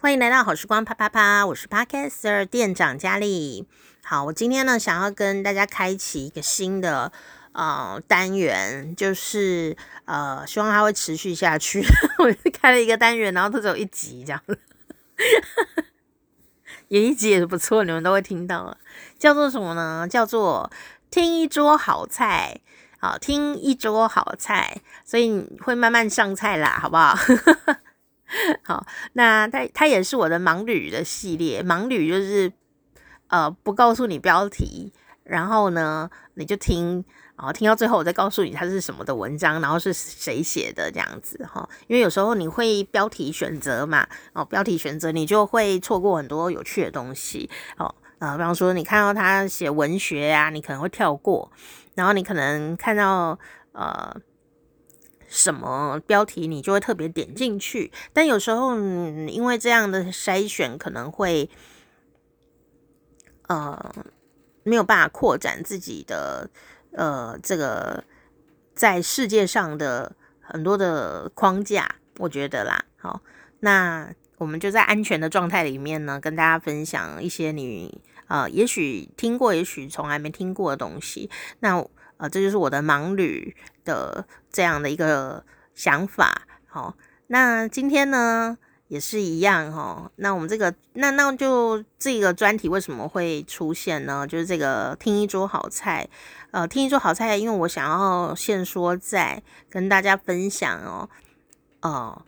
欢迎来到好时光啪啪啪，我是 Podcaster 店长佳丽。好，我今天呢想要跟大家开启一个新的呃单元，就是呃希望它会持续下去。我开了一个单元，然后它只有一集这样子，有一集也是不错，你们都会听到。叫做什么呢？叫做听一桌好菜。好，听一桌好菜，所以你会慢慢上菜啦，好不好？好，那它它也是我的盲旅的系列，盲旅就是呃不告诉你标题，然后呢你就听，然后听到最后我再告诉你它是什么的文章，然后是谁写的这样子哈，因为有时候你会标题选择嘛，哦标题选择你就会错过很多有趣的东西，哦呃比方说你看到他写文学呀、啊，你可能会跳过，然后你可能看到呃。什么标题你就会特别点进去，但有时候因为这样的筛选可能会呃没有办法扩展自己的呃这个在世界上的很多的框架，我觉得啦。好，那我们就在安全的状态里面呢，跟大家分享一些你呃也许听过，也许从来没听过的东西。那呃，这就是我的盲旅的这样的一个想法。好，那今天呢也是一样哈。那我们这个，那那就这个专题为什么会出现呢？就是这个听一桌好菜。呃，听一桌好菜，因为我想要先说在跟大家分享哦，呃，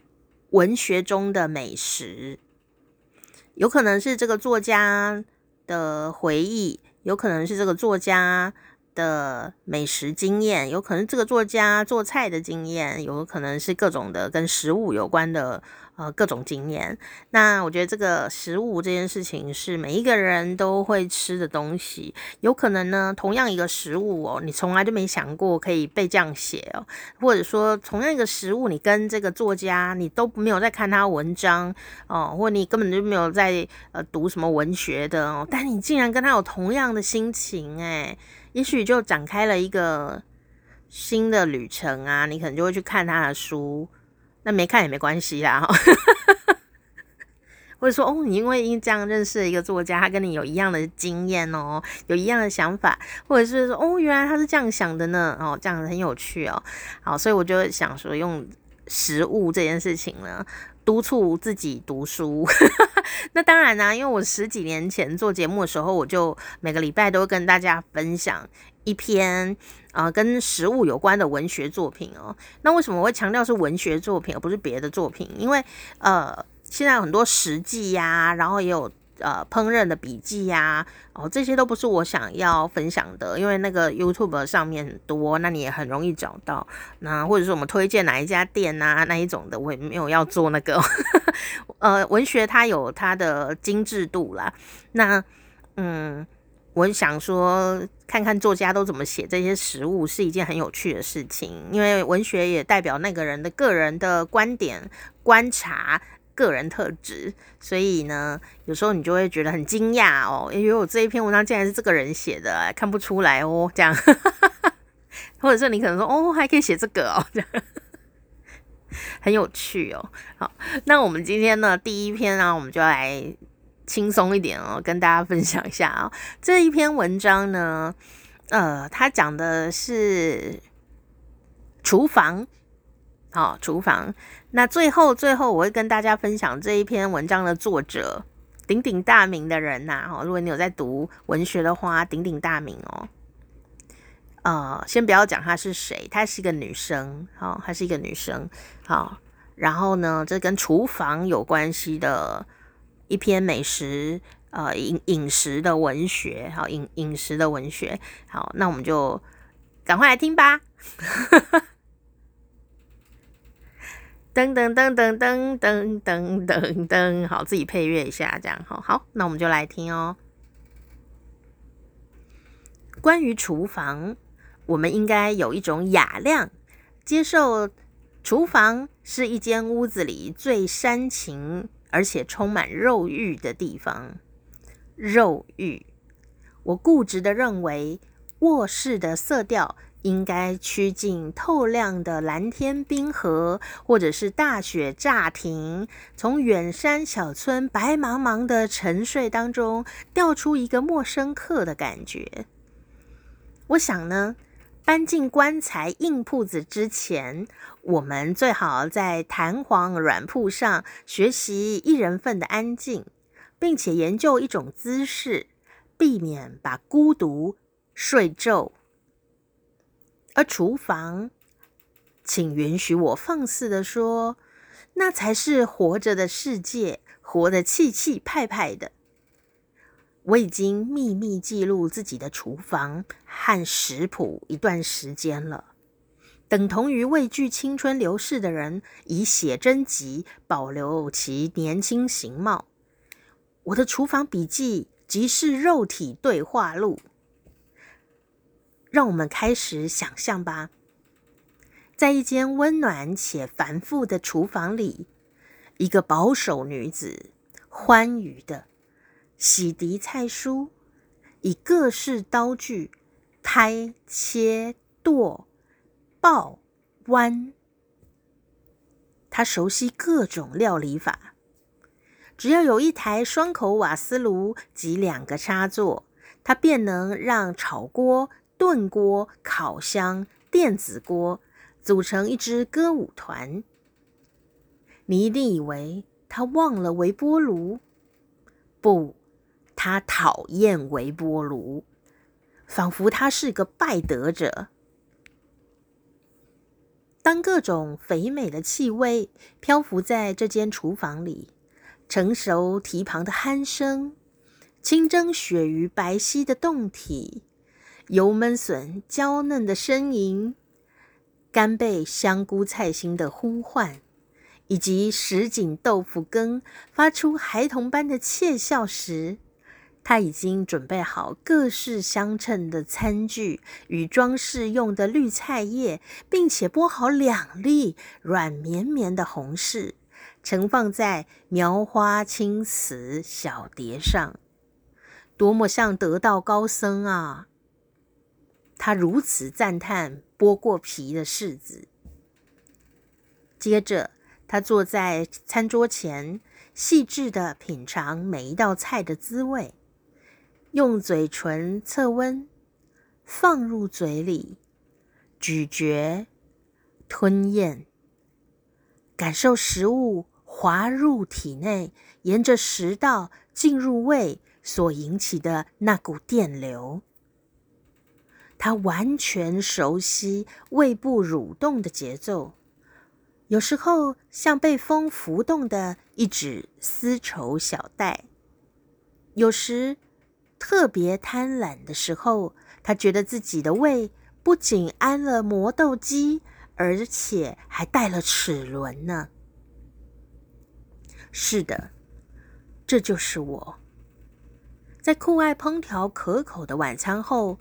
文学中的美食，有可能是这个作家的回忆，有可能是这个作家。的美食经验，有可能这个作家做菜的经验，有可能是各种的跟食物有关的呃各种经验。那我觉得这个食物这件事情是每一个人都会吃的东西，有可能呢，同样一个食物哦，你从来就没想过可以被这样写哦，或者说同样一个食物，你跟这个作家你都没有在看他文章哦，或你根本就没有在呃读什么文学的哦，但你竟然跟他有同样的心情诶。也许就展开了一个新的旅程啊，你可能就会去看他的书，那没看也没关系啦，或者说哦，你因为因这样认识了一个作家，他跟你有一样的经验哦，有一样的想法，或者是说哦，原来他是这样想的呢，哦，这样很有趣哦，好，所以我就想说用食物这件事情呢。督促自己读书，那当然啦、因为我十几年前做节目的时候，我就每个礼拜都会跟大家分享一篇啊、呃、跟食物有关的文学作品哦。那为什么我会强调是文学作品而不是别的作品？因为呃，现在有很多实际呀，然后也有。呃，烹饪的笔记呀，哦，这些都不是我想要分享的，因为那个 YouTube 上面很多，那你也很容易找到。那或者是我们推荐哪一家店啊，那一种的，我也没有要做那个。呃，文学它有它的精致度啦。那嗯，我想说，看看作家都怎么写这些食物，是一件很有趣的事情，因为文学也代表那个人的个人的观点、观察。个人特质，所以呢，有时候你就会觉得很惊讶哦，因为我这一篇文章竟然是这个人写的，看不出来哦，这样，或者是你可能说，哦，还可以写这个哦，这样，很有趣哦。好，那我们今天呢，第一篇呢，我们就来轻松一点哦，跟大家分享一下啊、哦，这一篇文章呢，呃，它讲的是厨房。好，厨房。那最后，最后我会跟大家分享这一篇文章的作者，鼎鼎大名的人呐。哈，如果你有在读文学的话，鼎鼎大名哦。呃，先不要讲她是谁，她是一个女生。好，她是一个女生。好，然后呢，这跟厨房有关系的一篇美食，呃，饮饮食的文学。好，饮饮食的文学。好，那我们就赶快来听吧。噔噔噔噔噔噔噔噔噔，好，自己配乐一下，这样好。好，那我们就来听哦。关于厨房，我们应该有一种雅量，接受厨房是一间屋子里最煽情而且充满肉欲的地方。肉欲，我固执的认为，卧室的色调应该趋近透亮的蓝天冰河，或者是大雪乍停，从远山小村白茫茫的沉睡当中掉出一个陌生客的感觉。我想呢，搬进棺材硬铺子之前，我们最好在弹簧软铺上学习一人份的安静，并且研究一种姿势，避免把孤独睡皱。而厨房，请允许我放肆地说，那才是活着的世界，活得气气派派的。我已经秘密记录自己的厨房和食谱一段时间了，等同于畏惧青春流逝的人以写真集保留其年轻形貌。我的厨房笔记即是肉体对话录。让我们开始想象吧，在一间温暖且繁复的厨房里，一个保守女子欢愉的。洗涤菜蔬，以各式刀具拍、切、剁、爆、弯。他熟悉各种料理法，只要有一台双口瓦斯炉及两个插座，他便能让炒锅、炖锅、烤箱、电子锅组成一支歌舞团。你一定以为他忘了微波炉？不。他讨厌微波炉，仿佛他是个败德者。当各种肥美的气味漂浮在这间厨房里，成熟蹄膀的鼾声，清蒸鳕鱼白皙的胴体，油焖笋娇嫩的呻吟，干贝香菇菜心的呼唤，以及什锦豆腐羹发出孩童般的窃笑时，他已经准备好各式相称的餐具与装饰用的绿菜叶，并且剥好两粒软绵绵的红柿，盛放在描花青瓷小碟上，多么像得道高僧啊！他如此赞叹剥过皮的柿子。接着，他坐在餐桌前，细致地品尝每一道菜的滋味。用嘴唇测温，放入嘴里，咀嚼、吞咽，感受食物滑入体内，沿着食道进入胃所引起的那股电流。他完全熟悉胃部蠕动的节奏，有时候像被风拂动的一纸丝绸小带，有时。特别贪婪的时候，他觉得自己的胃不仅安了磨豆机，而且还带了齿轮呢。是的，这就是我。在酷爱烹调可口的晚餐后，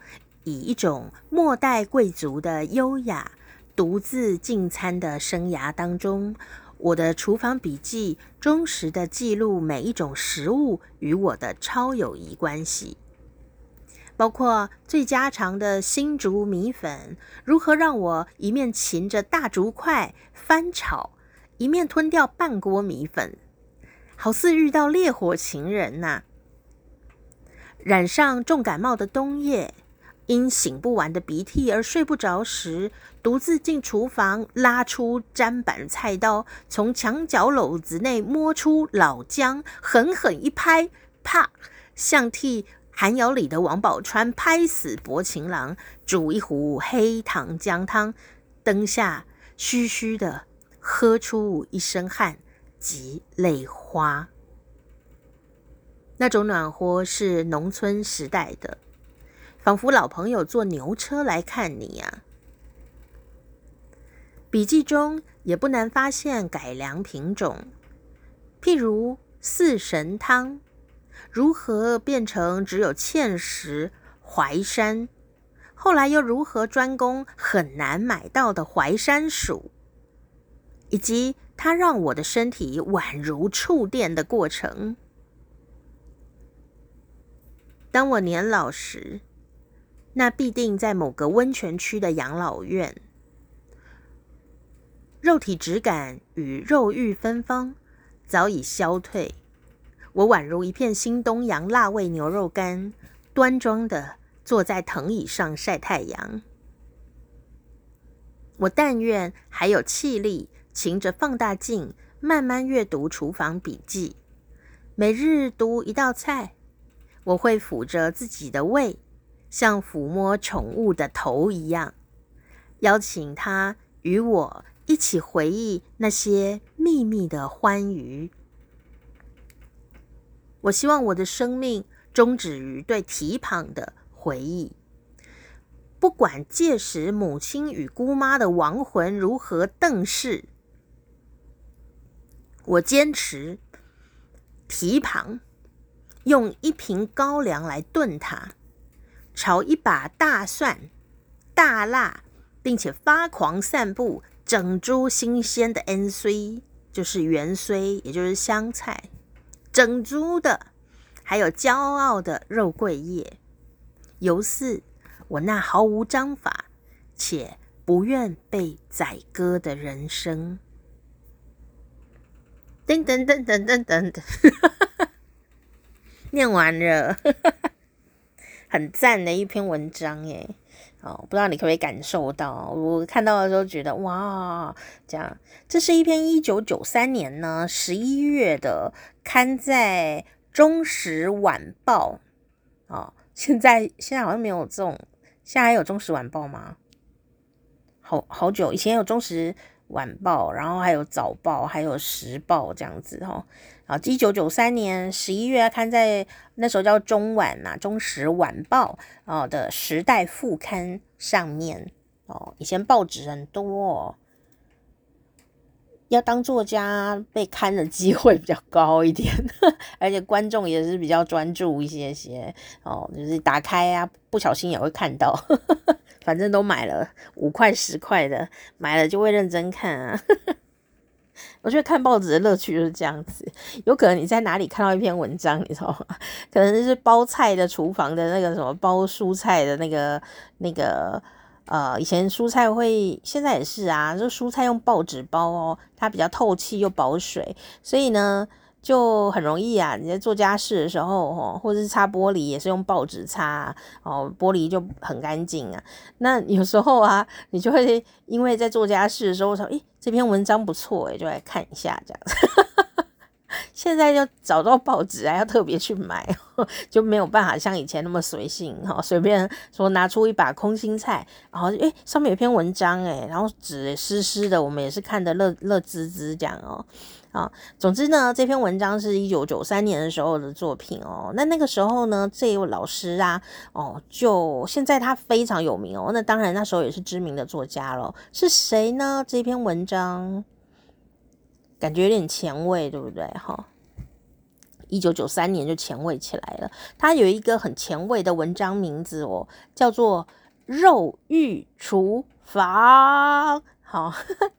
以一种末代贵族的优雅，独自进餐的生涯当中。我的厨房笔记忠实地记录每一种食物与我的超友谊关系，包括最家常的新竹米粉，如何让我一面擒着大竹块翻炒，一面吞掉半锅米粉，好似遇到烈火情人呐、染上重感冒的冬夜。因擤不完的鼻涕而睡不着时，独自进厨房，拉出砧板菜刀，从墙角篓子内摸出老姜，狠狠一拍，啪！像替寒窑里的王宝钏拍死薄情郎，煮一壶黑糖姜汤，灯下嘘嘘的喝出一身汗及泪花。那种暖和是农村时代的。仿佛老朋友坐牛车来看你呀、啊。笔记中也不难发现改良品种，譬如四神汤如何变成只有芡实淮山，后来又如何专攻很难买到的淮山薯，以及它让我的身体宛如触电的过程。当我年老时。那必定在某个温泉区的养老院。肉体质感与肉欲芬芳早已消退，我宛如一片新东阳辣味牛肉干，端庄地坐在藤椅上晒太阳。我但愿还有气力，擎着放大镜慢慢阅读厨房笔记。每日读一道菜，我会抚着自己的胃，像抚摸宠物的头一样，邀请他与我一起回忆那些秘密的欢愉。我希望我的生命终止于对蹄膀的回忆。不管届时母亲与姑妈的亡魂如何瞪视，我坚持蹄膀，用一瓶高粱来炖它，炒一把大蒜、大辣，并且发狂散布整株新鲜的 N C，就是芫荽，也就是香菜，整株的，还有骄傲的肉桂叶，犹似。我那毫无章法且不愿被宰割的人生，噔噔噔噔噔噔噔，念完了，很赞的一篇文章耶！哦，不知道你可不可以感受到？我看到的时候觉得哇，这样，这是一篇一九九三年呢十一月的，刊在《中时晚报》哦，现在现在好像没有这种。现在还有《中时晚报》吗？好好久以前有《中时晚报》，然后还有《早报》，还有《时报》这样子哈。啊，一九九三年十一月刊在那时候叫中晚呐，《中时晚报》啊的时代副刊上面哦。以前报纸很多哦。要当作家被刊的机会比较高一点，而且观众也是比较专注一些些哦，就是打开啊，不小心也会看到，反正都买了五块十块的，买了就会认真看啊。我觉得看报纸的乐趣就是这样子，有可能你在哪里看到一篇文章，你知道吗？可能就是包菜的厨房的那个什么包蔬菜的那个那个。呃，以前蔬菜会，现在也是啊，就蔬菜用报纸包哦，它比较透气又保水，所以呢就很容易啊。你在做家事的时候哦，或者是擦玻璃也是用报纸擦哦，玻璃就很干净啊。那有时候啊，你就会因为在做家事的时候我说，诶，这篇文章不错诶，就来看一下这样子。现在要找到报纸啊，要特别去买，就没有办法像以前那么随性哈，随便说拿出一把空心菜，然后诶上面有篇文章诶，然后纸湿湿的，我们也是看得乐乐滋滋这样哦啊。总之呢，这篇文章是一九九三年的时候的作品哦。那那个时候呢，这位老师啊，哦，就现在他非常有名哦。那当然那时候也是知名的作家了，是谁呢？这篇文章。感觉有点前卫，对不对？哈，一九九三年就前卫起来了。他有一个很前卫的文章名字哦，叫做《肉欲厨房》。好，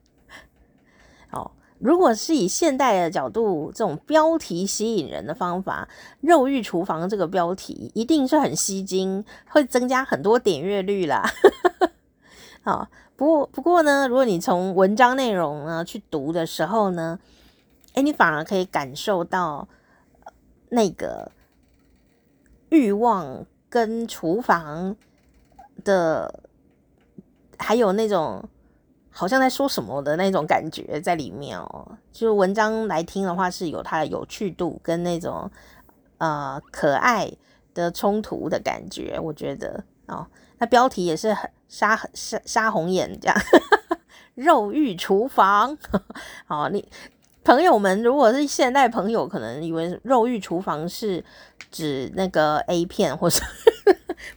如果是以现代的角度，这种标题吸引人的方法，《肉欲厨房》这个标题一定是很吸睛，会增加很多点阅率啦。好。不过，不过呢，如果你从文章内容呢去读的时候呢，诶，你反而可以感受到那个欲望跟厨房的，还有那种好像在说什么的那种感觉在里面哦。就是文章来听的话，是有它的有趣度跟那种呃可爱的冲突的感觉，我觉得哦。那标题也是很。杀杀杀红眼这样，肉欲厨房。好，你朋友们，如果是现代朋友，可能以为肉欲厨房是指那个 A 片，或者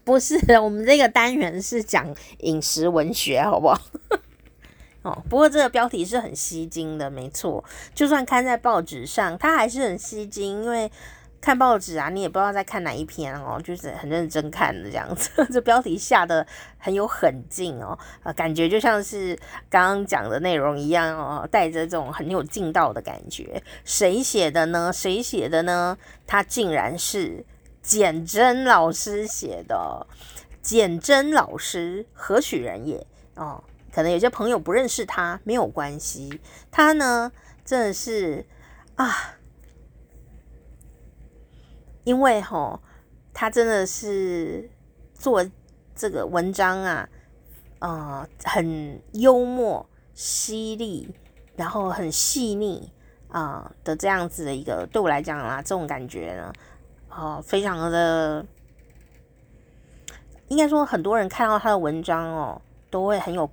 不是？我们这个单元是讲饮食文学，好不好？哦，不过这个标题是很吸睛的，没错。就算看在报纸上，它还是很吸睛，因为。看报纸啊，你也不知道在看哪一篇哦，就是很认真看的这样子。这标题下得很有狠劲哦，呃，感觉就像是刚刚讲的内容一样哦，带着这种很有劲道的感觉。谁写的呢？谁写的呢？他竟然是简真老师写的。简真老师何许人也？哦，可能有些朋友不认识他，没有关系。他呢，真的是啊，因为哈、他真的是做这个文章啊，呃，很幽默、犀利，然后很细腻啊、的这样子的一个，对我来讲啊，这种感觉呢，哦、非常的。应该说，很多人看到他的文章哦，都会很有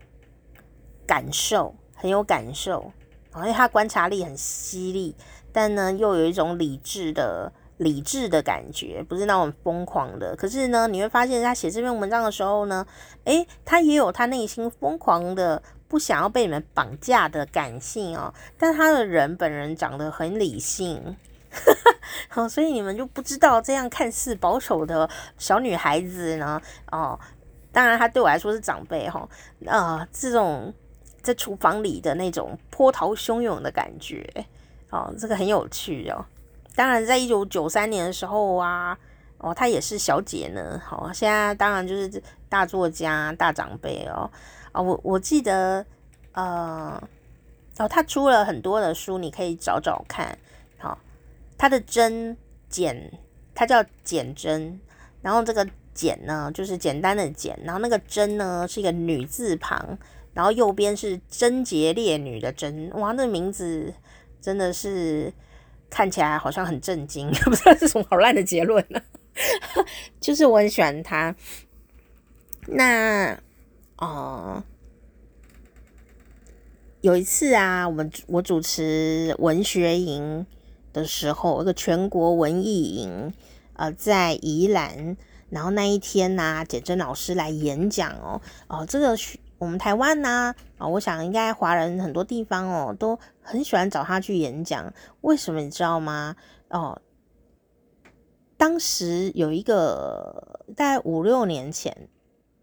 感受，很有感受。而且他观察力很犀利，但呢，又有一种理智的理智的感觉，不是那种疯狂的。可是呢，你会发现他写这篇文章的时候呢，诶，他也有他内心疯狂的不想要被你们绑架的感性哦。但他的人本人长得很理性。好，所以你们就不知道这样看似保守的小女孩子呢？哦，当然她对我来说是长辈哈。啊、呃，这种在厨房里的那种波涛汹涌的感觉，哦，这个很有趣哦。当然，在一九九三年的时候啊，哦，她也是小姐呢。好、哦，现在当然就是大作家、大长辈哦。啊、哦，我我记得，呃，哦，她出了很多的书，你可以找找看。他的真简，他叫简媜，然后这个简呢，就是简单的简，然后那个真呢是一个女字旁，然后右边是贞洁烈女的贞，哇，那名字真的是看起来好像很震惊，不知道是什么好烂的结论呢？就是我很喜欢他，那哦、有一次啊，我们我主持文学营。的时候，一个全国文艺营，呃，在宜兰，然后那一天呢、简媜老师来演讲哦，哦，这个我们台湾呢，啊、我想应该华人很多地方哦，都很喜欢找他去演讲，为什么你知道吗？哦，当时有一个大概五六年前，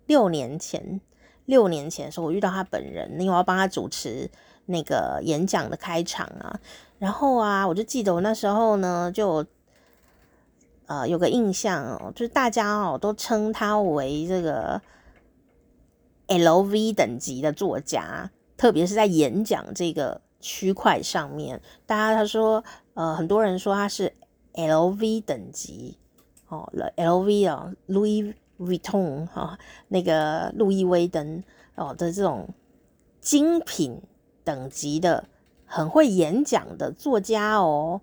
六年前，六年前的时候，我遇到他本人，因为我要帮他主持那个演讲的开场啊。然后啊，我就记得我那时候呢，就呃有个印象哦，就是大家哦都称他为这个 LV 等级的作家，特别是在演讲这个区块上面，大家他说呃很多人说他是 LV 等级哦，LV 啊，Louis Vuitton 哈、哦，那个路易威登哦的这种精品等级的。很会演讲的作家哦，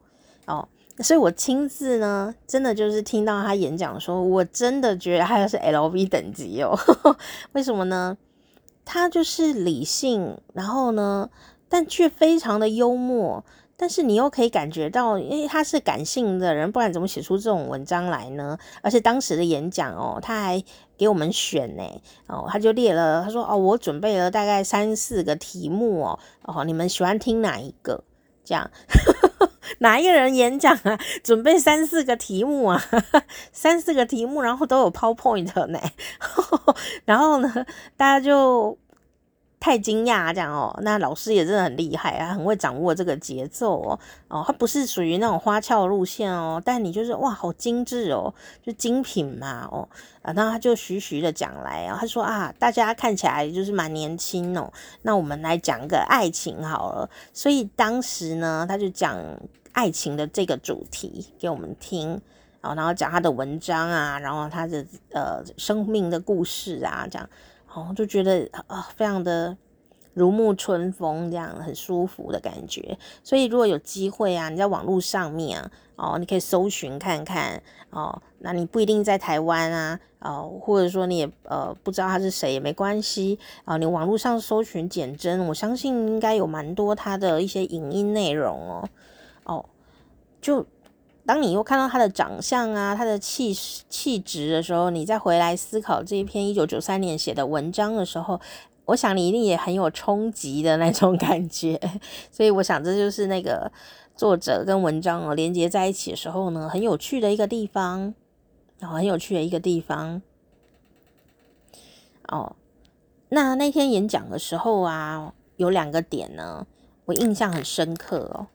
所以我亲自呢，真的就是听到他演讲的时候，我真的觉得他是 LV 等级哦。为什么呢？他就是理性，然后呢，但却非常的幽默。但是你又可以感觉到，因为他是感性的人，不然怎么写出这种文章来呢？而且当时的演讲哦，他还给我们选呢，哦，他就列了，他说哦，我准备了大概三四个题目哦，哦，你们喜欢听哪一个？这样，哪一个人演讲啊？准备三四个题目啊，三四个题目，然后都有 PowerPoint 呢，然后呢，大家就。太惊讶这样哦，那老师也真的很厉害啊，很会掌握这个节奏哦。哦，他不是属于那种花俏路线哦，但你就是哇，好精致哦，就精品嘛哦。啊，那他就徐徐的讲来啊，他说啊，大家看起来就是蛮年轻哦，那我们来讲个爱情好了。所以当时呢，他就讲爱情的这个主题给我们听，然后讲他的文章啊，然后他的呃生命的故事啊，这样。哦，就觉得啊、非常的如沐春风，这样很舒服的感觉。所以如果有机会啊，你在网络上面啊，哦，你可以搜寻看看哦。那你不一定在台湾啊，哦，或者说你也呃不知道他是谁也没关系啊、你网络上搜寻简真，我相信应该有蛮多他的一些影音内容哦。哦，就。当你又看到他的长相啊，他的气气质的时候，你再回来思考这一篇一九九三年写的文章的时候，我想你一定也很有冲击的那种感觉。所以我想这就是那个作者跟文章哦连接在一起的时候呢，很有趣的一个地方，然后很有趣的一个地方。哦，那那天演讲的时候啊，有两个点呢，我印象很深刻哦。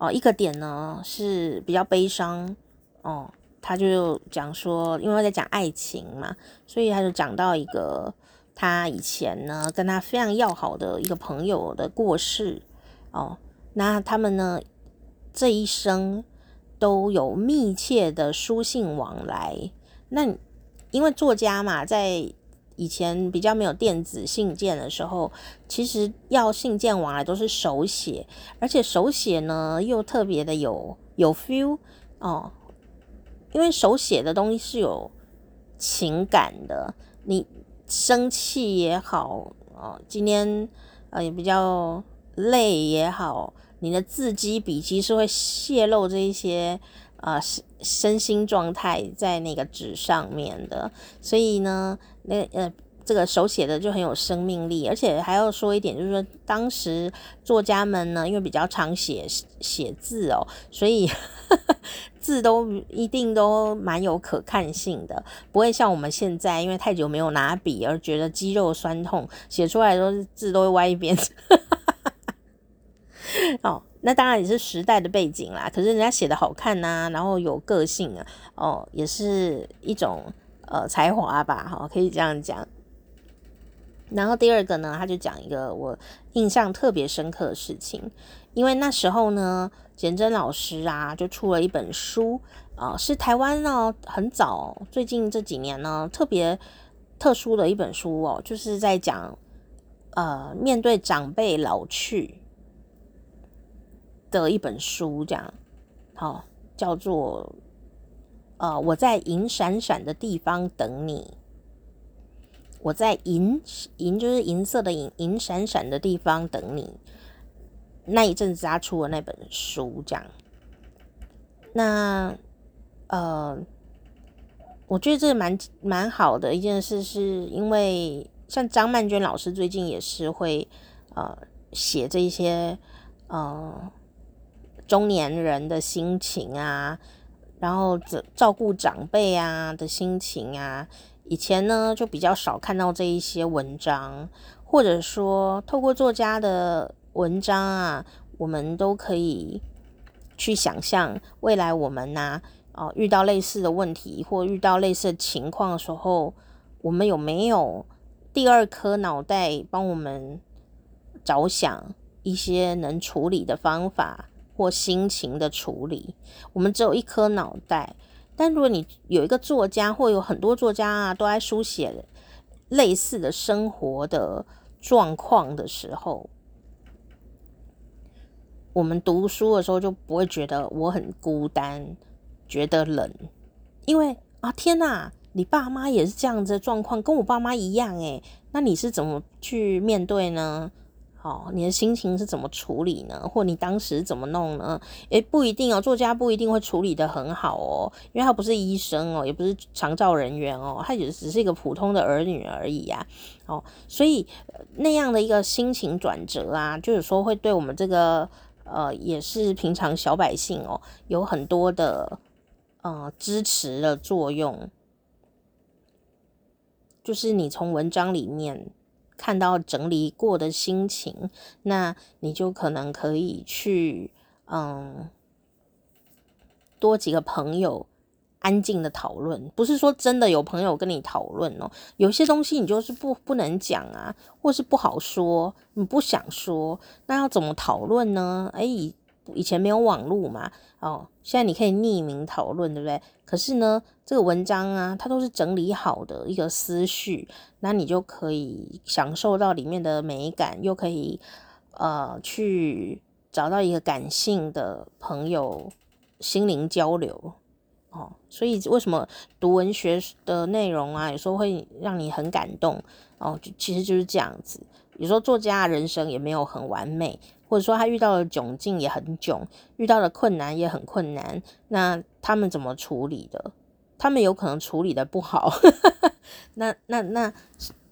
哦，一个点呢是比较悲伤哦，他就讲说，因为在讲爱情嘛，所以他就讲到一个他以前呢跟他非常要好的一个朋友的过世哦，那他们呢这一生都有密切的书信往来。那因为作家嘛，在以前比较没有电子信件的时候，其实要信件往来都是手写，而且手写呢又特别的有有 feel 哦。因为手写的东西是有情感的，你生气也好，哦，今天呃也比较累也好，你的字迹笔迹是会泄露这一些啊身身心状态在那个纸上面的，所以呢，那呃。这个手写的就很有生命力，而且还要说一点，就是说当时作家们呢，因为比较常写写字哦，所以呵 呵字都一定都蛮有可看性的，不会像我们现在因为太久没有拿笔而觉得肌肉酸痛，写出来都是字都会歪一边。哦，那当然也是时代的背景啦，可是人家写的好看呐、然后有个性啊，哦，也是一种呃才华吧，哈、可以这样讲。然后第二个呢，他就讲一个我印象特别深刻的事情，因为那时候呢，简真老师啊就出了一本书啊、是台湾呢很早最近这几年呢特别特殊的一本书哦，就是在讲呃面对长辈老去的一本书，这样好、叫做呃我在银闪闪的地方等你。我在银银就是银色的银银闪闪的地方等你。那一阵子他出了那本书，这样。那呃，我觉得这蛮蛮好的一件事，是因为像张曼娟老师最近也是会呃写这些呃中年人的心情啊，然后照照顾长辈啊的心情啊。以前呢，就比较少看到这一些文章，或者说透过作家的文章啊，我们都可以去想象未来我们呐、啊，哦，遇到类似的问题或遇到类似的情况的时候，我们有没有第二颗脑袋帮我们着想一些能处理的方法或心情的处理？我们只有一颗脑袋。但如果你有一个作家，或有很多作家啊，都在书写类似的生活的状况的时候，我们读书的时候就不会觉得我很孤单，觉得冷，因为啊，天哪，你爸妈也是这样子的状况，跟我爸妈一样诶，那你是怎么去面对呢？哦，你的心情是怎么处理呢？或你当时怎么弄呢？诶，不一定哦，作家不一定会处理得很好哦，因为他不是医生哦，也不是长照人员哦，他也只是一个普通的儿女而已呀。哦，所以那样的一个心情转折啊，就是说会对我们这个呃，也是平常小百姓哦，有很多的呃支持的作用，就是你从文章里面。看到整理过的心情，那你就可能可以去，嗯，多几个朋友安静的讨论。不是说真的有朋友跟你讨论哦，有些东西你就是不不能讲啊，或是不好说，你不想说，那要怎么讨论呢？哎，以前没有网络嘛，哦，现在你可以匿名讨论，对不对？可是呢，这个文章啊，它都是整理好的一个思绪，那你就可以享受到里面的美感，又可以呃去找到一个感性的朋友，心灵交流哦。所以为什么读文学的内容啊，有时候会让你很感动哦？就其实就是这样子。有时候作家人生也没有很完美，或者说他遇到的窘境也很窘，遇到的困难也很困难，那他们怎么处理的？他们有可能处理的不好，那那那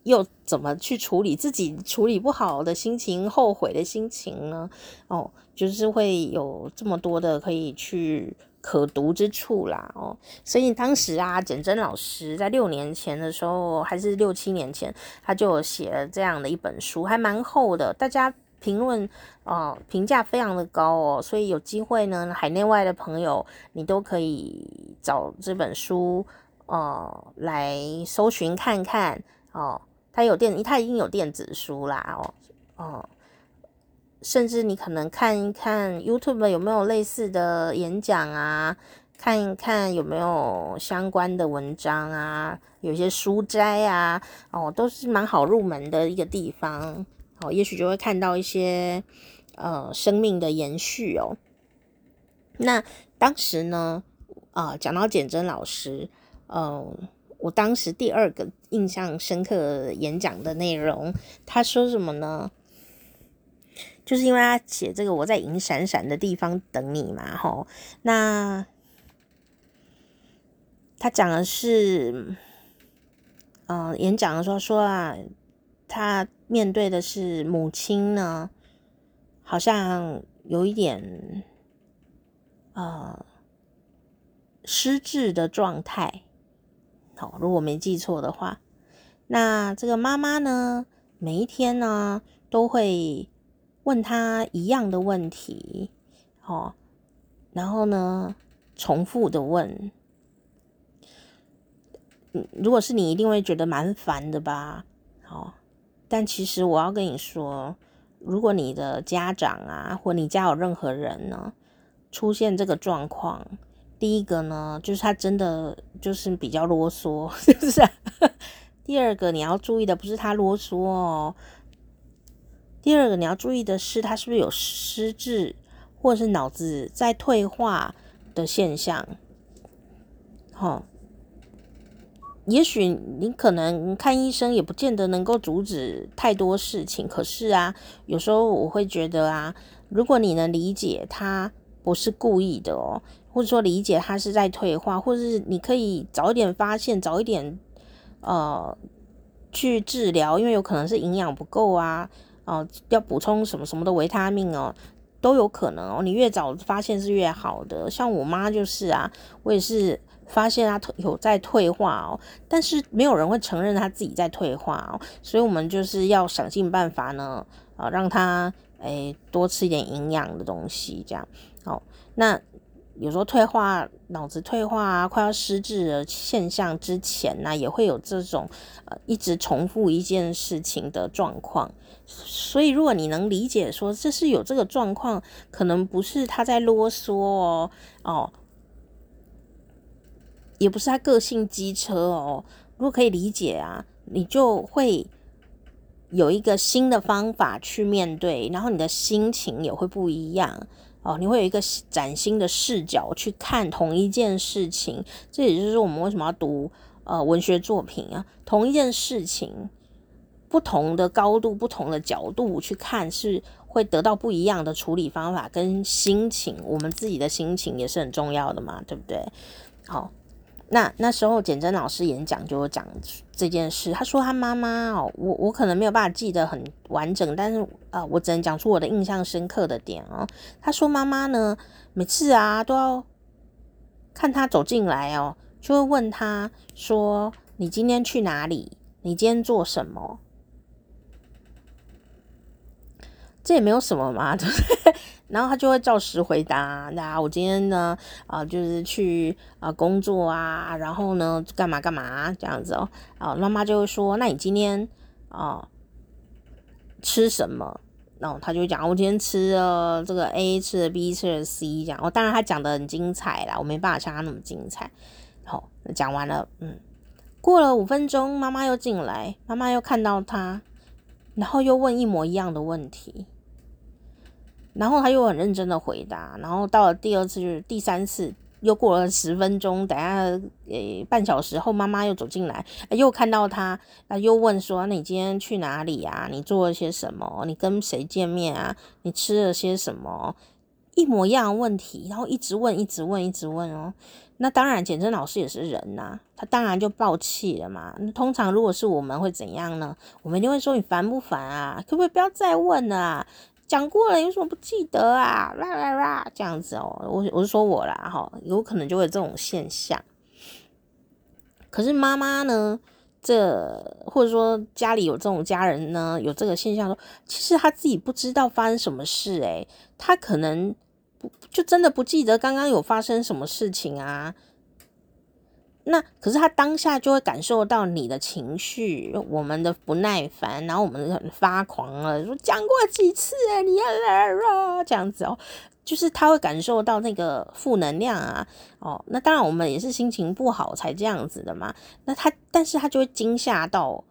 又怎么去处理自己处理不好的心情、后悔的心情呢？哦，就是会有这么多的可以去可读之处啦。哦，所以当时啊，简真老师在六年前的时候，还是六七年前，他就写了这样的一本书，还蛮厚的，大家。评论哦，评价非常的高哦，所以有机会呢，海内外的朋友，你都可以找这本书，呃，来搜寻看看哦。它有电，它已经有电子书啦，哦，哦，甚至你可能看一看 YouTube 有没有类似的演讲啊，看一看有没有相关的文章啊，有些书斋啊，哦，都是蛮好入门的一个地方，哦，也许就会看到一些呃生命的延续哦。那当时呢，啊、讲到简真老师，嗯、呃，我当时第二个印象深刻演讲的内容，他说什么呢？就是因为他写这个我在银闪闪的地方等你嘛，吼，那他讲的是，嗯、演讲的时候说啊，他面对的是母亲呢，好像有一点。呃，失智的状态，好，如果没记错的话，那这个妈妈呢，每一天呢都会问他一样的问题，好，然后呢重复的问，如果是你，一定会觉得蛮烦的吧，好，但其实我要跟你说，如果你的家长啊，或你家有任何人呢，出现这个状况，第一个呢，就是他真的就是比较啰嗦，是不是？第二个你要注意的不是他啰嗦哦，第二个你要注意的是他是不是有失智或者是脑子在退化的现象。好，也许你可能看医生也不见得能够阻止太多事情，可是啊，有时候我会觉得啊，如果你能理解他。不是故意的哦，或者说理解他是在退化，或者是你可以早一点发现，早一点呃去治疗，因为有可能是营养不够啊，哦、要补充什么什么的维他命哦，都有可能哦。你越早发现是越好的。像我妈就是啊，我也是发现她有在退化哦，但是没有人会承认他自己在退化哦，所以我们就是要想尽办法呢，啊、让她诶多吃一点营养的东西，这样。好，那有时候退化，脑子退化啊，快要失智的现象之前呢，也会有这种呃一直重复一件事情的状况。所以，如果你能理解说这是有这个状况，可能不是他在啰嗦哦，哦，也不是他个性机车哦。如果可以理解啊，你就会有一个新的方法去面对，然后你的心情也会不一样。哦，你会有一个崭新的视角去看同一件事情，这也就是说我们为什么要读呃文学作品啊？同一件事情，不同的高度、不同的角度去看，是会得到不一样的处理方法跟心情。我们自己的心情也是很重要的嘛，对不对？好。那那时候简真老师演讲就讲这件事，他说他妈妈哦，我我可能没有办法记得很完整，但是啊、我只能讲出我的印象深刻的点哦。他说妈妈呢，每次啊都要看他走进来哦，就会问他说：“你今天去哪里？你今天做什么？”这也没有什么嘛，对不对？然后他就会照实回答。那我今天呢，啊、就是去啊、工作啊，然后呢，干嘛干嘛这样子哦。啊，妈妈就会说，那你今天啊、吃什么？然后他就讲，我今天吃了这个 A，吃了 B，吃了 C，这样。哦，当然他讲的很精彩啦，我没办法像他那么精彩。好，讲完了，嗯，过了五分钟，妈妈又进来，妈妈又看到他，然后又问一模一样的问题。然后他又很认真的回答，然后到了第二次就是第三次，又过了十分钟，等下呃半小时后，妈妈又走进来，又看到他，啊又问说，那你今天去哪里啊？你做了些什么？你跟谁见面啊？你吃了些什么？一模一样的问题，然后一直问，一直问，一直问哦。那当然，简媜老师也是人呐、他当然就爆气了嘛。通常如果是我们会怎样呢？我们一定会说，你烦不烦啊？可不可以不要再问了啊？讲过了，有什么不记得啊？啦啦啦，这样子哦，我我是说我啦，哈，有可能就会有这种现象。可是妈妈呢，这或者说家里有这种家人呢，有这个现象说，其实他自己不知道发生什么事，诶，他可能不就真的不记得刚刚有发生什么事情啊？那可是他当下就会感受到你的情绪，我们的不耐烦，然后我们很发狂了，说讲过几次哎，你要来了这样子哦，就是他会感受到那个负能量啊，哦，那当然我们也是心情不好才这样子的嘛。那他，但是他就会惊吓到，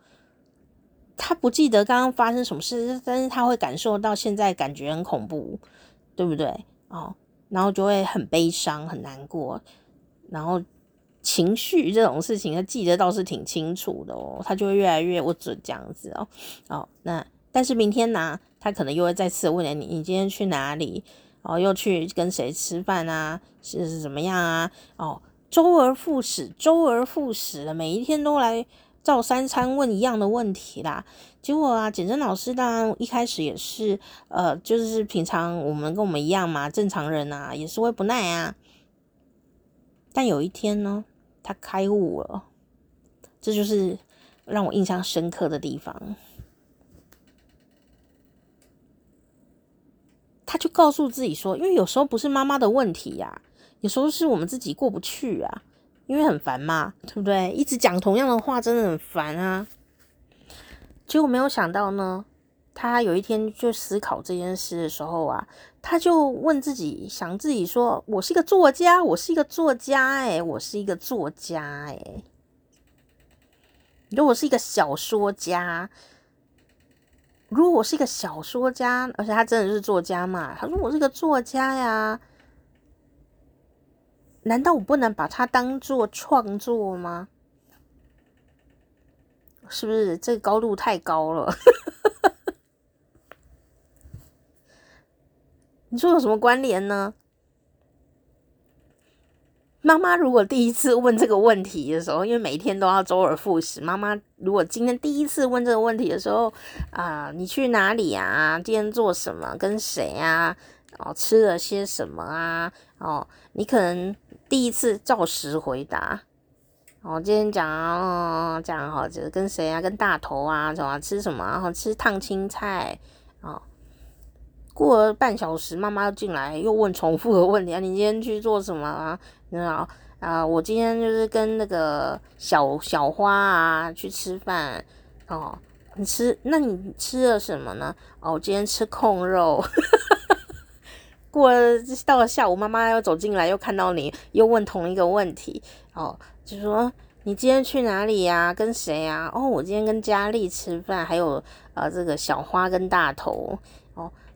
他不记得刚刚发生什么事，但是他会感受到现在感觉很恐怖，对不对？哦，然后就会很悲伤、很难过，然后。情绪这种事情，他记得倒是挺清楚的哦，他就会越来越不准这样子哦。哦，那但是明天呢，他可能又会再次问你，你今天去哪里？哦，又去跟谁吃饭啊？是是怎么样啊？哦，周而复始，周而复始的，每一天都来照三餐问一样的问题啦。结果啊，简真老师当然一开始也是，呃，就是平常我们跟我们一样嘛，正常人啊，也是会不耐啊。但有一天呢。他开悟了，这就是让我印象深刻的地方。他就告诉自己说：“因为有时候不是妈妈的问题呀，有时候是我们自己过不去啊，因为很烦嘛，对不对？一直讲同样的话，真的很烦啊。”结果没有想到呢，他有一天就思考这件事的时候啊。他就问自己，想自己说：“我是一个作家，我是一个作家，诶，我是一个作家，诶，如果我是一个小说家，如果我是一个小说家，而且他真的是作家嘛？他说我是个作家呀，难道我不能把它当做创作吗？是不是这个高度太高了？” 你说有什么关联呢？妈妈如果第一次问这个问题的时候，因为每一天都要周而复始。妈妈如果今天第一次问这个问题的时候，啊，你去哪里啊？今天做什么？跟谁啊？哦，吃了些什么啊？哦，你可能第一次照实回答。哦，今天讲啊，这样哈，就是跟谁啊？跟大头啊，什么吃什么？然后吃烫青菜。过了半小时，妈妈进来，又问重复的问题啊！你今天去做什么啊？你知道啊？我今天就是跟那个小小花啊去吃饭哦。你吃？那你吃了什么呢？哦，我今天吃控肉。过了到了下午，妈妈又走进来，又看到你，又问同一个问题哦，就说你今天去哪里呀？跟谁呀？哦，我今天跟佳丽吃饭，还有呃这个小花跟大头。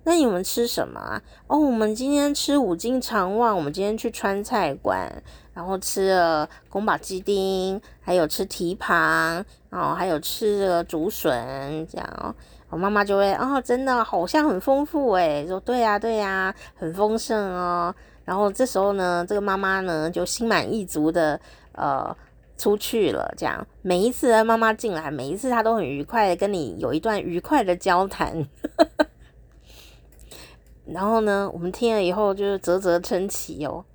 那你们吃什么啊？哦，我们今天吃五更肠旺，我们今天去川菜馆，然后吃了宫保鸡丁，还有吃蹄膀，哦，还有吃了竹笋，这样哦。我妈妈就会哦，真的好像很丰富诶，说对呀对呀，很丰盛哦。然后这时候呢，这个妈妈呢就心满意足的呃出去了，这样每一次妈妈进来，每一次她都很愉快的跟你有一段愉快的交谈。然后呢，我们听了以后就是啧啧称奇哦。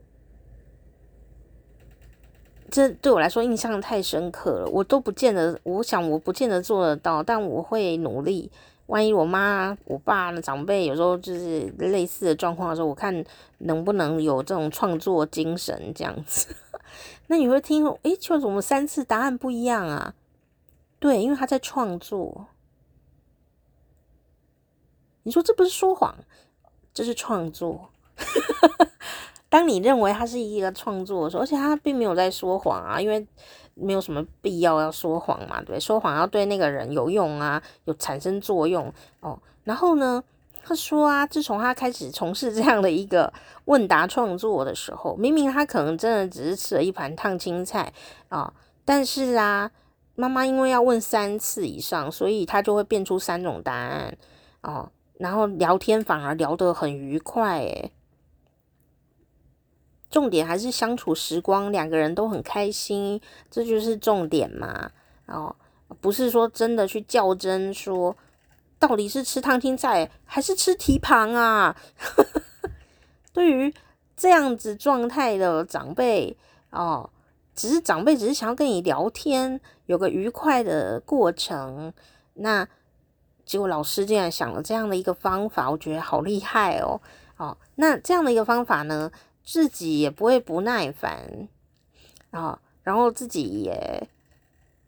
这对我来说印象太深刻了，我都不见得，我想我不见得做得到，但我会努力。万一我妈、我爸的长辈有时候就是类似的状况的时候，我看能不能有这种创作精神这样子。那你会听，诶，就是我们三次答案不一样啊？对，因为他在创作。你说这不是说谎？这是创作。当你认为他是一个创作的时候，而且他并没有在说谎啊，因为没有什么必要要说谎嘛，对，说谎要对那个人有用啊，有产生作用哦。然后呢，他说啊，自从他开始从事这样的一个问答创作的时候，明明他可能真的只是吃了一盘烫青菜啊，但是啊，妈妈因为要问三次以上，所以他就会变出三种答案哦。然后聊天反而聊得很愉快，诶，重点还是相处时光，两个人都很开心，这就是重点嘛。哦，不是说真的去较真，说到底是吃烫青菜还是吃蹄膀啊？对于这样子状态的长辈，哦，只是长辈只是想要跟你聊天，有个愉快的过程，那。结果老师竟然想了这样的一个方法，我觉得好厉害哦！哦，那这样的一个方法呢，自己也不会不耐烦。啊，然后自己也，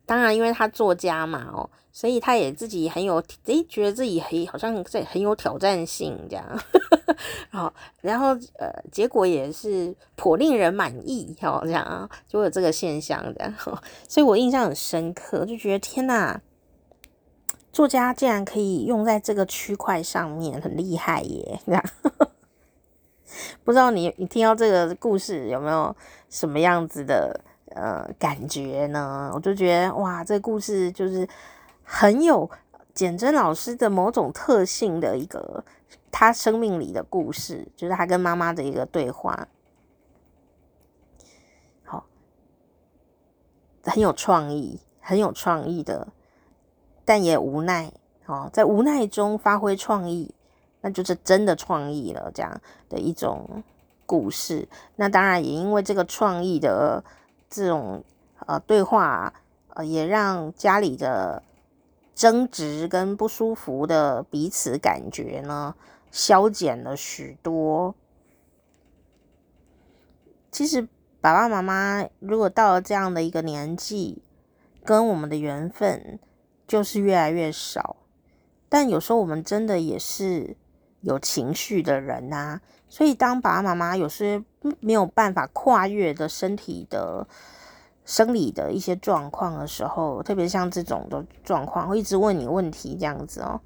当然因为他作家嘛，哦，所以他也自己很有，诶，觉得自己很好像在很有挑战性这样，好，然后呃，结果也是颇令人满意哦，这样啊就有这个现象这样，所以我印象很深刻，就觉得天哪，作家竟然可以用在这个区块上面，很厉害耶，这样。不知道你你听到这个故事有没有什么样子的呃感觉呢？我就觉得哇，这个故事就是很有简真老师的某种特性的一个他生命里的故事，就是他跟妈妈的一个对话，好，很有创意，很有创意的，但也无奈哦，在无奈中发挥创意。那就是真的创意了，这样的一种故事。那当然也因为这个创意的这种呃对话，呃，也让家里的争执跟不舒服的彼此感觉呢消减了许多。其实爸爸妈妈如果到了这样的一个年纪，跟我们的缘分就是越来越少。但有时候我们真的也是。有情绪的人呐，所以当爸爸妈妈有些没有办法跨越的身体的生理的一些状况的时候，特别像这种的状况，会一直问你问题这样子哦，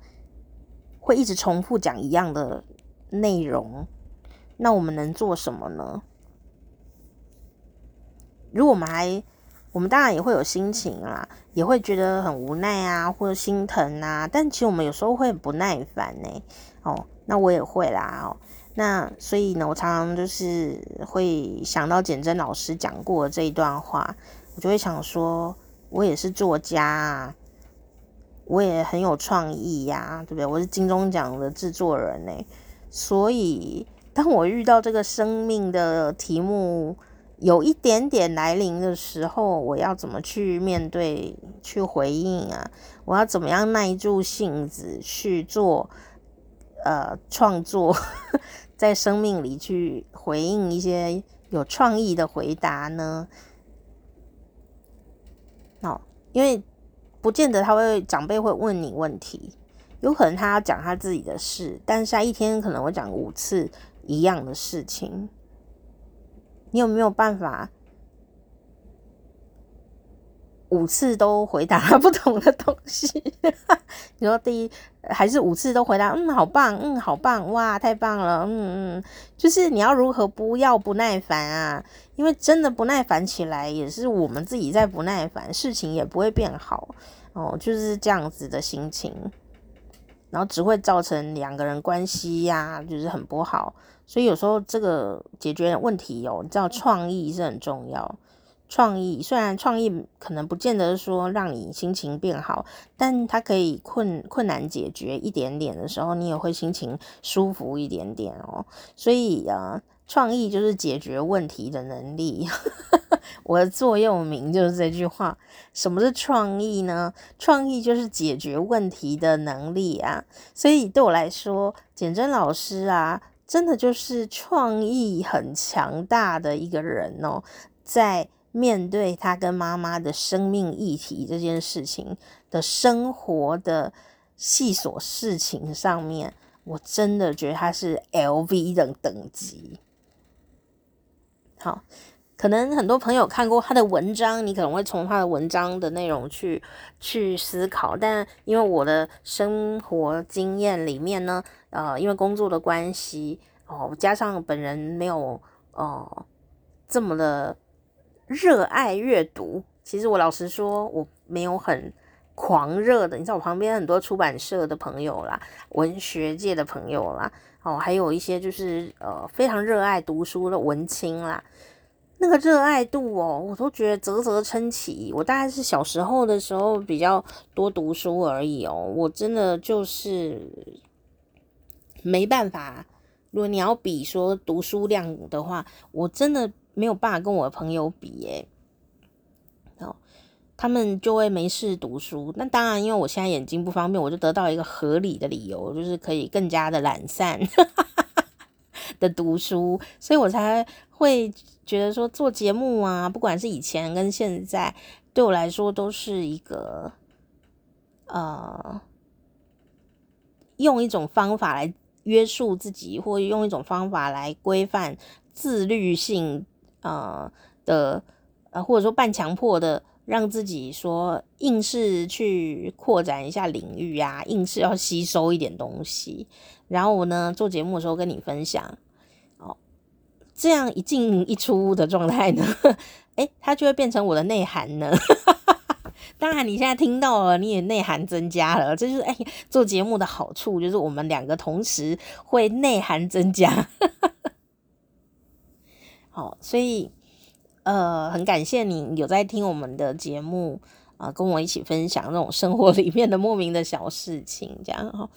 会一直重复讲一样的内容，那我们能做什么呢？如果我们还，我们当然也会有心情啦，也会觉得很无奈啊，或者心疼啊，但其实我们有时候会很不耐烦呢，哦。那我也会啦，哦，那所以呢，我常常就是会想到简媜老师讲过的这一段话，我就会想说，我也是作家啊，我也很有创意呀，对不对？我是金钟奖的制作人呢，所以当我遇到这个生命的题目有一点点来临的时候，我要怎么去面对、去回应啊？我要怎么样耐住性子去做？呃，创作 在生命里去回应一些有创意的回答呢？哦，因为不见得他会长辈会问你问题，有可能他要讲他自己的事，但是他一天可能会讲五次一样的事情，你有没有办法？五次都回答 不同的东西，你说第一还是五次都回答，嗯，好棒，嗯，好棒，哇，太棒了，嗯嗯，就是你要如何不要不耐烦啊？因为真的不耐烦起来，也是我们自己在不耐烦，事情也不会变好哦，就是这样子的心情，然后只会造成两个人关系呀、就是很不好。所以有时候这个解决问题哦，你知道创意是很重要。创意虽然创意可能不见得说让你心情变好，但它可以困困难解决一点点的时候，你也会心情舒服一点点哦。所以啊，创意就是解决问题的能力。我的座右铭就是这句话。什么是创意呢？创意就是解决问题的能力啊。所以对我来说，简真老师啊，真的就是创意很强大的一个人哦，在。面对他跟妈妈的生命议题这件事情的生活的细琐事情上面，我真的觉得他是 LV 的等级。好，可能很多朋友看过他的文章，你可能会从他的文章的内容去去思考，但因为我的生活经验里面呢，呃，因为工作的关系哦，加上本人没有哦、呃、这么的。热爱阅读，其实我老实说，我没有很狂热的。你知道，我旁边很多出版社的朋友啦，文学界的朋友啦，哦，还有一些就是呃非常热爱读书的文青啦。那个热爱度哦，我都觉得啧啧称奇。我大概是小时候的时候比较多读书而已哦，我真的就是没办法。如果你要比说读书量的话，我真的。没有办法跟我的朋友比耶，哦，他们就会没事读书。那当然，因为我现在眼睛不方便，我就得到一个合理的理由，就是可以更加的懒散。的读书，所以我才会觉得说做节目啊，不管是以前跟现在，对我来说都是一个呃，用一种方法来约束自己，或用一种方法来规范自律性呃的呃，或者说半强迫的。让自己说硬是去扩展一下领域啊，硬是要吸收一点东西，然后我呢做节目的时候跟你分享，哦，这样一进一出的状态呢，诶，它就会变成我的内涵呢。当然你现在听到了，你也内涵增加了，这就是诶做节目的好处，就是我们两个同时会内涵增加。好，所以。呃，很感谢你有在听我们的节目啊，跟我一起分享那种生活里面的莫名的小事情，这样哈。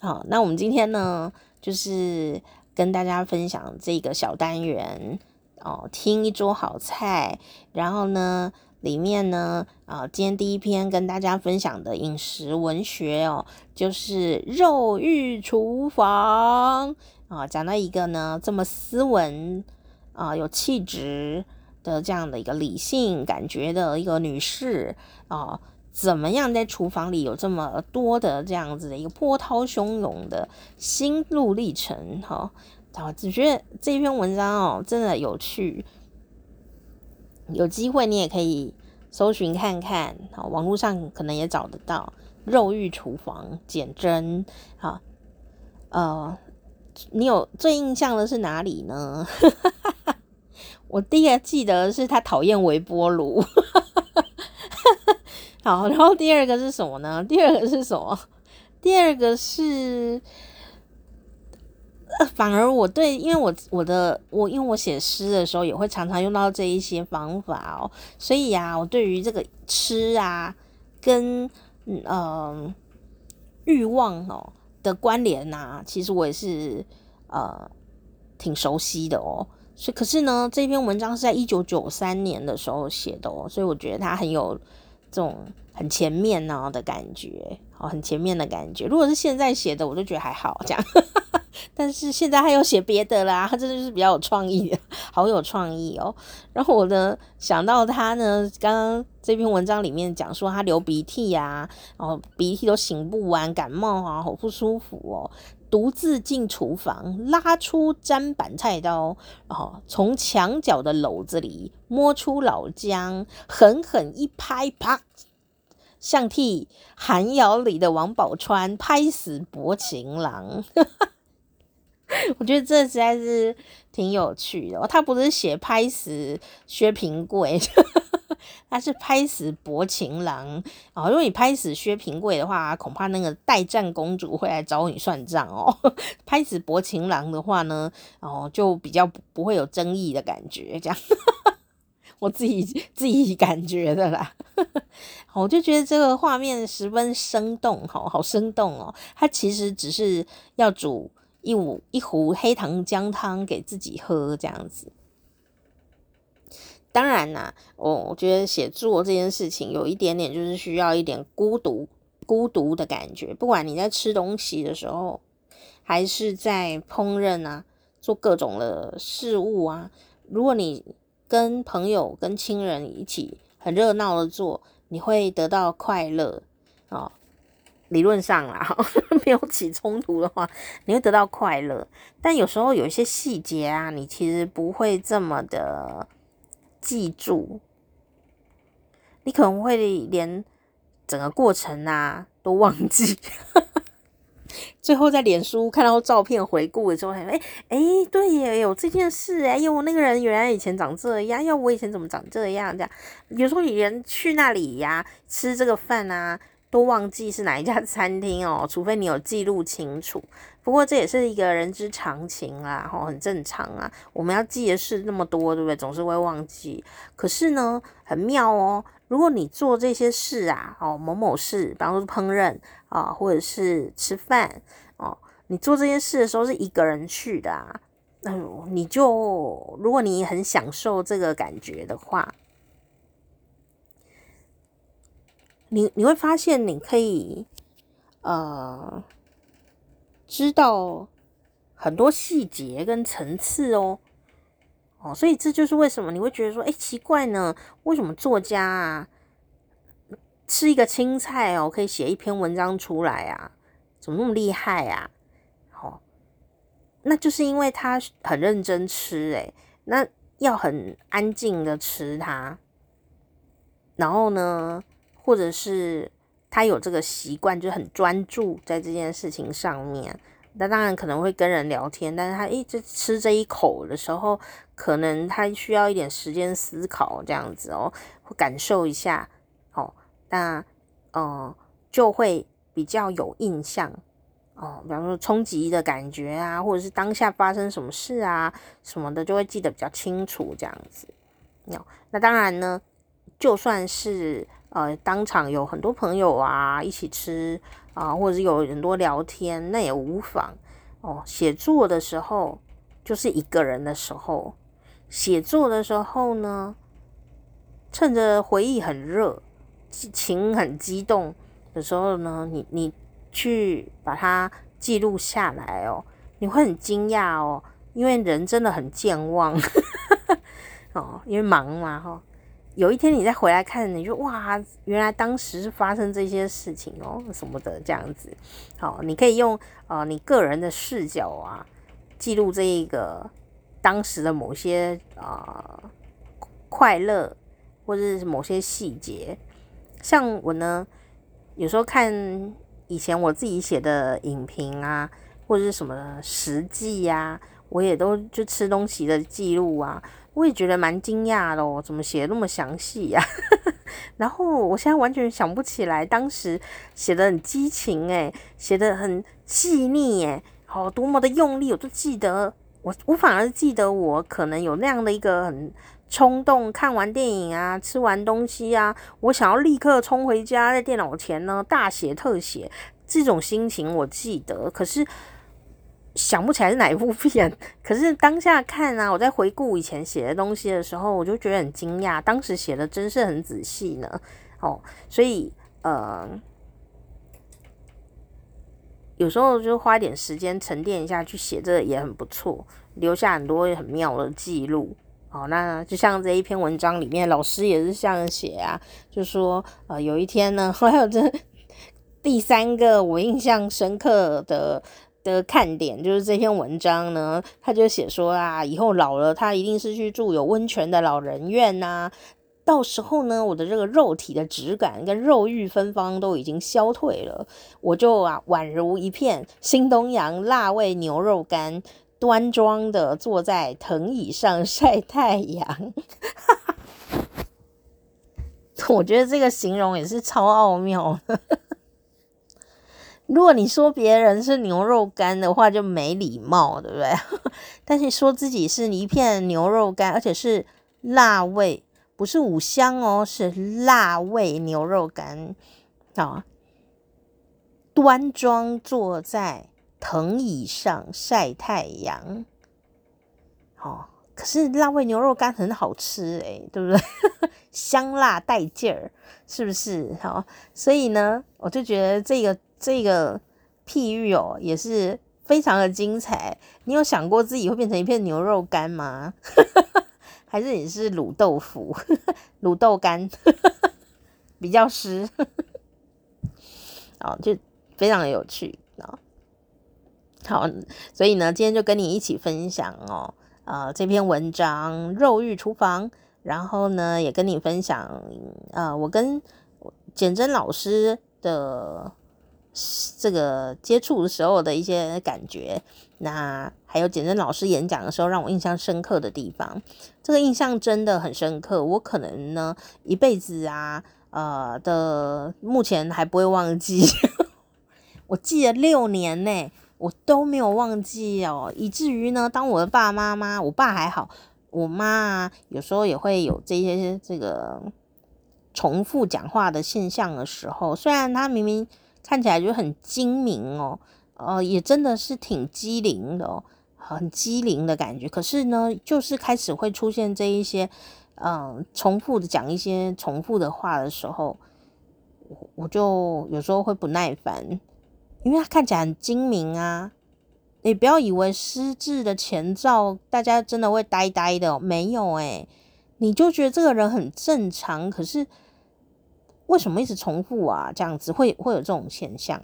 好，那我们今天呢，就是跟大家分享这个小单元哦，听一桌好菜。然后呢，里面呢，啊，今天第一篇跟大家分享的饮食文学哦，就是肉欲厨房啊，讲到一个呢这么斯文啊，有气质。的这样的一个理性感觉的一个女士啊，怎么样在厨房里有这么多的这样子的一个波涛汹涌的心路历程？哈，啊，只觉得这篇文章哦，真的有趣，有机会你也可以搜寻看看，好，网络上可能也找得到《肉欲厨房》简真，好，呃，你有最印象的是哪里呢？我第一个记得是他讨厌微波炉，好，然后第二个是什么呢？第二个是什么？第二个是，呃，反而我对，因为我我的我因为我写诗的时候也会常常用到这一些方法哦，所以呀，我对于这个吃啊跟嗯、欲望哦的关联呐、其实我也是呃挺熟悉的哦。所以，可是呢，这篇文章是在一九九三年的时候写的哦，所以我觉得它很有这种很前面呢的感觉，哦，很前面的感觉。如果是现在写的，我就觉得还好这样。但是现在还有写别的啦，他真的就是比较有创意，好有创意哦。然后我呢想到他呢，刚刚这篇文章里面讲说他流鼻涕呀，然后鼻涕都擤不完，感冒啊，好不舒服哦。独自进厨房，拉出砧板菜刀，然后从墙角的篓子里摸出老姜，狠狠一拍，啪，像替寒窑里的王宝钏拍死薄情郎。我觉得这实在是挺有趣的。他不是写拍死薛平贵。他是拍死薄情郎啊！如果你拍死薛平贵的话，恐怕那个代战公主会来找你算账哦。拍死薄情郎的话呢，哦，就比较不会有争议的感觉，这样。我自己自己感觉的啦。我就觉得这个画面十分生动，好好生动哦。他其实只是要煮一壶一壶黑糖姜汤给自己喝，这样子。当然啦，我我觉得写作这件事情有一点点就是需要一点孤独、孤独的感觉。不管你在吃东西的时候，还是在烹饪啊，做各种的事物啊，如果你跟朋友、跟亲人一起很热闹的做，你会得到快乐啊。理论上啦，没有起冲突的话，你会得到快乐。但有时候有一些细节啊，你其实不会这么的。记住，你可能会连整个过程啊都忘记，最后在脸书看到照片回顾的时候，哎哎、欸，对耶，有这件事哎，呦，那个人原来以前长这样，要我以前怎么长这样？这样，有时候你连去那里呀、吃这个饭啊。都忘记是哪一家餐厅哦，除非你有记录清楚。不过这也是一个人之常情啦，吼，很正常啊。我们要记的事那么多，对不对？总是会忘记。可是呢，很妙哦。如果你做这些事啊，哦，某某事，比方说烹饪啊，或者是吃饭哦，你做这些事的时候是一个人去的啊，嗯，你就如果你很享受这个感觉的话。你你会发现，你可以呃知道很多细节跟层次哦。哦，所以这就是为什么你会觉得说，哎，奇怪呢？为什么作家啊，吃一个青菜哦，可以写一篇文章出来啊？怎么那么厉害啊？哦，那就是因为他很认真吃，诶，那要很安静的吃它，然后呢，或者是他有这个习惯，就很专注在这件事情上面。那当然可能会跟人聊天，但是他一直吃这一口的时候，可能他需要一点时间思考，这样子哦，会感受一下哦，那呃就会比较有印象哦，比方说冲击的感觉啊，或者是当下发生什么事啊什么的，就会记得比较清楚，这样子。哦，那当然呢，就算是呃当场有很多朋友啊一起吃。啊，或者是有很多聊天，那也无妨哦。写作的时候就是一个人的时候，写作的时候呢，趁着回忆很热、情很激动的时候呢，你你去把它记录下来哦，你会很惊讶哦，因为人真的很健忘 哦，因为忙嘛哈。有一天你再回来看，你就哇，原来当时是发生这些事情哦，什么的这样子。好，你可以用呃你个人的视角啊，记录这一个当时的某些啊、快乐，或者是某些细节。像我呢，有时候看以前我自己写的影评啊，或者是什么实际呀，我也都就吃东西的记录啊。我也觉得蛮惊讶的哦，怎么写那么详细呀？然后我现在完全想不起来，当时写的很激情诶，写的很细腻诶，好多么的用力，我都记得。我我反而记得我可能有那样的一个很冲动，看完电影啊，吃完东西啊，我想要立刻冲回家，在电脑前呢大写特写，这种心情我记得。可是。想不起来是哪一部片，可是当下看啊，我在回顾以前写的东西的时候，我就觉得很惊讶，当时写的真是很仔细呢。哦，所以呃，有时候就花点时间沉淀一下去写，这也很不错，留下很多很妙的记录。哦，那就像这一篇文章里面，老师也是这样写啊，就说呃，有一天呢，还有这第三个我印象深刻的。的看点就是这篇文章呢，他就写说啊，以后老了，他一定是去住有温泉的老人院呐、到时候呢，我的这个肉体的质感跟肉欲芬芳都已经消退了，我就啊宛如一片新东阳辣味牛肉干，端庄的坐在藤椅上晒太阳。我觉得这个形容也是超奥妙的。如果你说别人是牛肉干的话，就没礼貌，对不对？但是说自己是一片牛肉干，而且是辣味，不是五香哦，是辣味牛肉干啊。端庄坐在藤椅上晒太阳，哦，可是辣味牛肉干很好吃诶，对不对？香辣带劲儿，是不是？好，所以呢，我就觉得这个。这个譬喻哦，也是非常的精彩。你有想过自己会变成一片牛肉干吗？还是你是卤豆腐、卤豆干，比较湿？哦，就非常的有趣啊。好，所以呢，今天就跟你一起分享哦，呃，这篇文章《肉欲厨房》，然后呢，也跟你分享，呃，我跟简媜老师的。这个接触的时候的一些感觉，那还有简真老师演讲的时候让我印象深刻的地方，这个印象真的很深刻。我可能呢一辈子啊，呃的目前还不会忘记，我记了六年呢，我都没有忘记哦，以至于呢，当我的爸爸妈妈，我爸还好，我妈有时候也会有这些这个重复讲话的现象的时候，虽然他明明。看起来就很精明哦，呃，也真的是挺机灵的哦，很机灵的感觉。可是呢，就是开始会出现这一些，嗯、重复的讲一些重复的话的时候，我我就有时候会不耐烦，因为他看起来很精明啊，你不要以为失智的前兆，大家真的会呆呆的，没有诶、你就觉得这个人很正常，可是为什么一直重复啊？这样子会会有这种现象。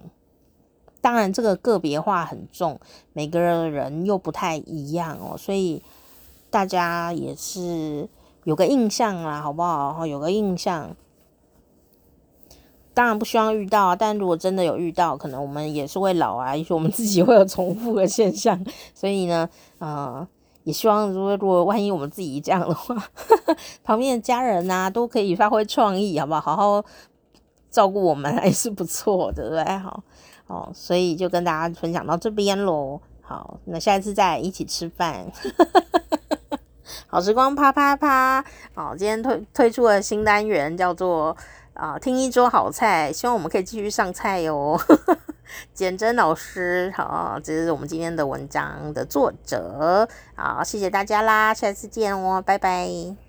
当然，这个个别化很重，每个人人又不太一样哦，所以大家也是有个印象啦，好不好？有个印象。当然不希望遇到，但如果真的有遇到，可能我们也是会老啊，也许我们自己会有重复的现象，所以呢，呃，也希望如果如果万一我们自己这样的话，旁边的家人呐、啊、都可以发挥创意，好不好？好好照顾我们还是不错的，对不对？好，哦，所以就跟大家分享到这边喽。好，那下一次再一起吃饭，好时光啪啪啪。好，今天推推出了新单元，叫做。啊，听一桌好菜，希望我们可以继续上菜哟。简真老师，好，这是我们今天的文章的作者。好，谢谢大家啦，下次见哦，拜拜。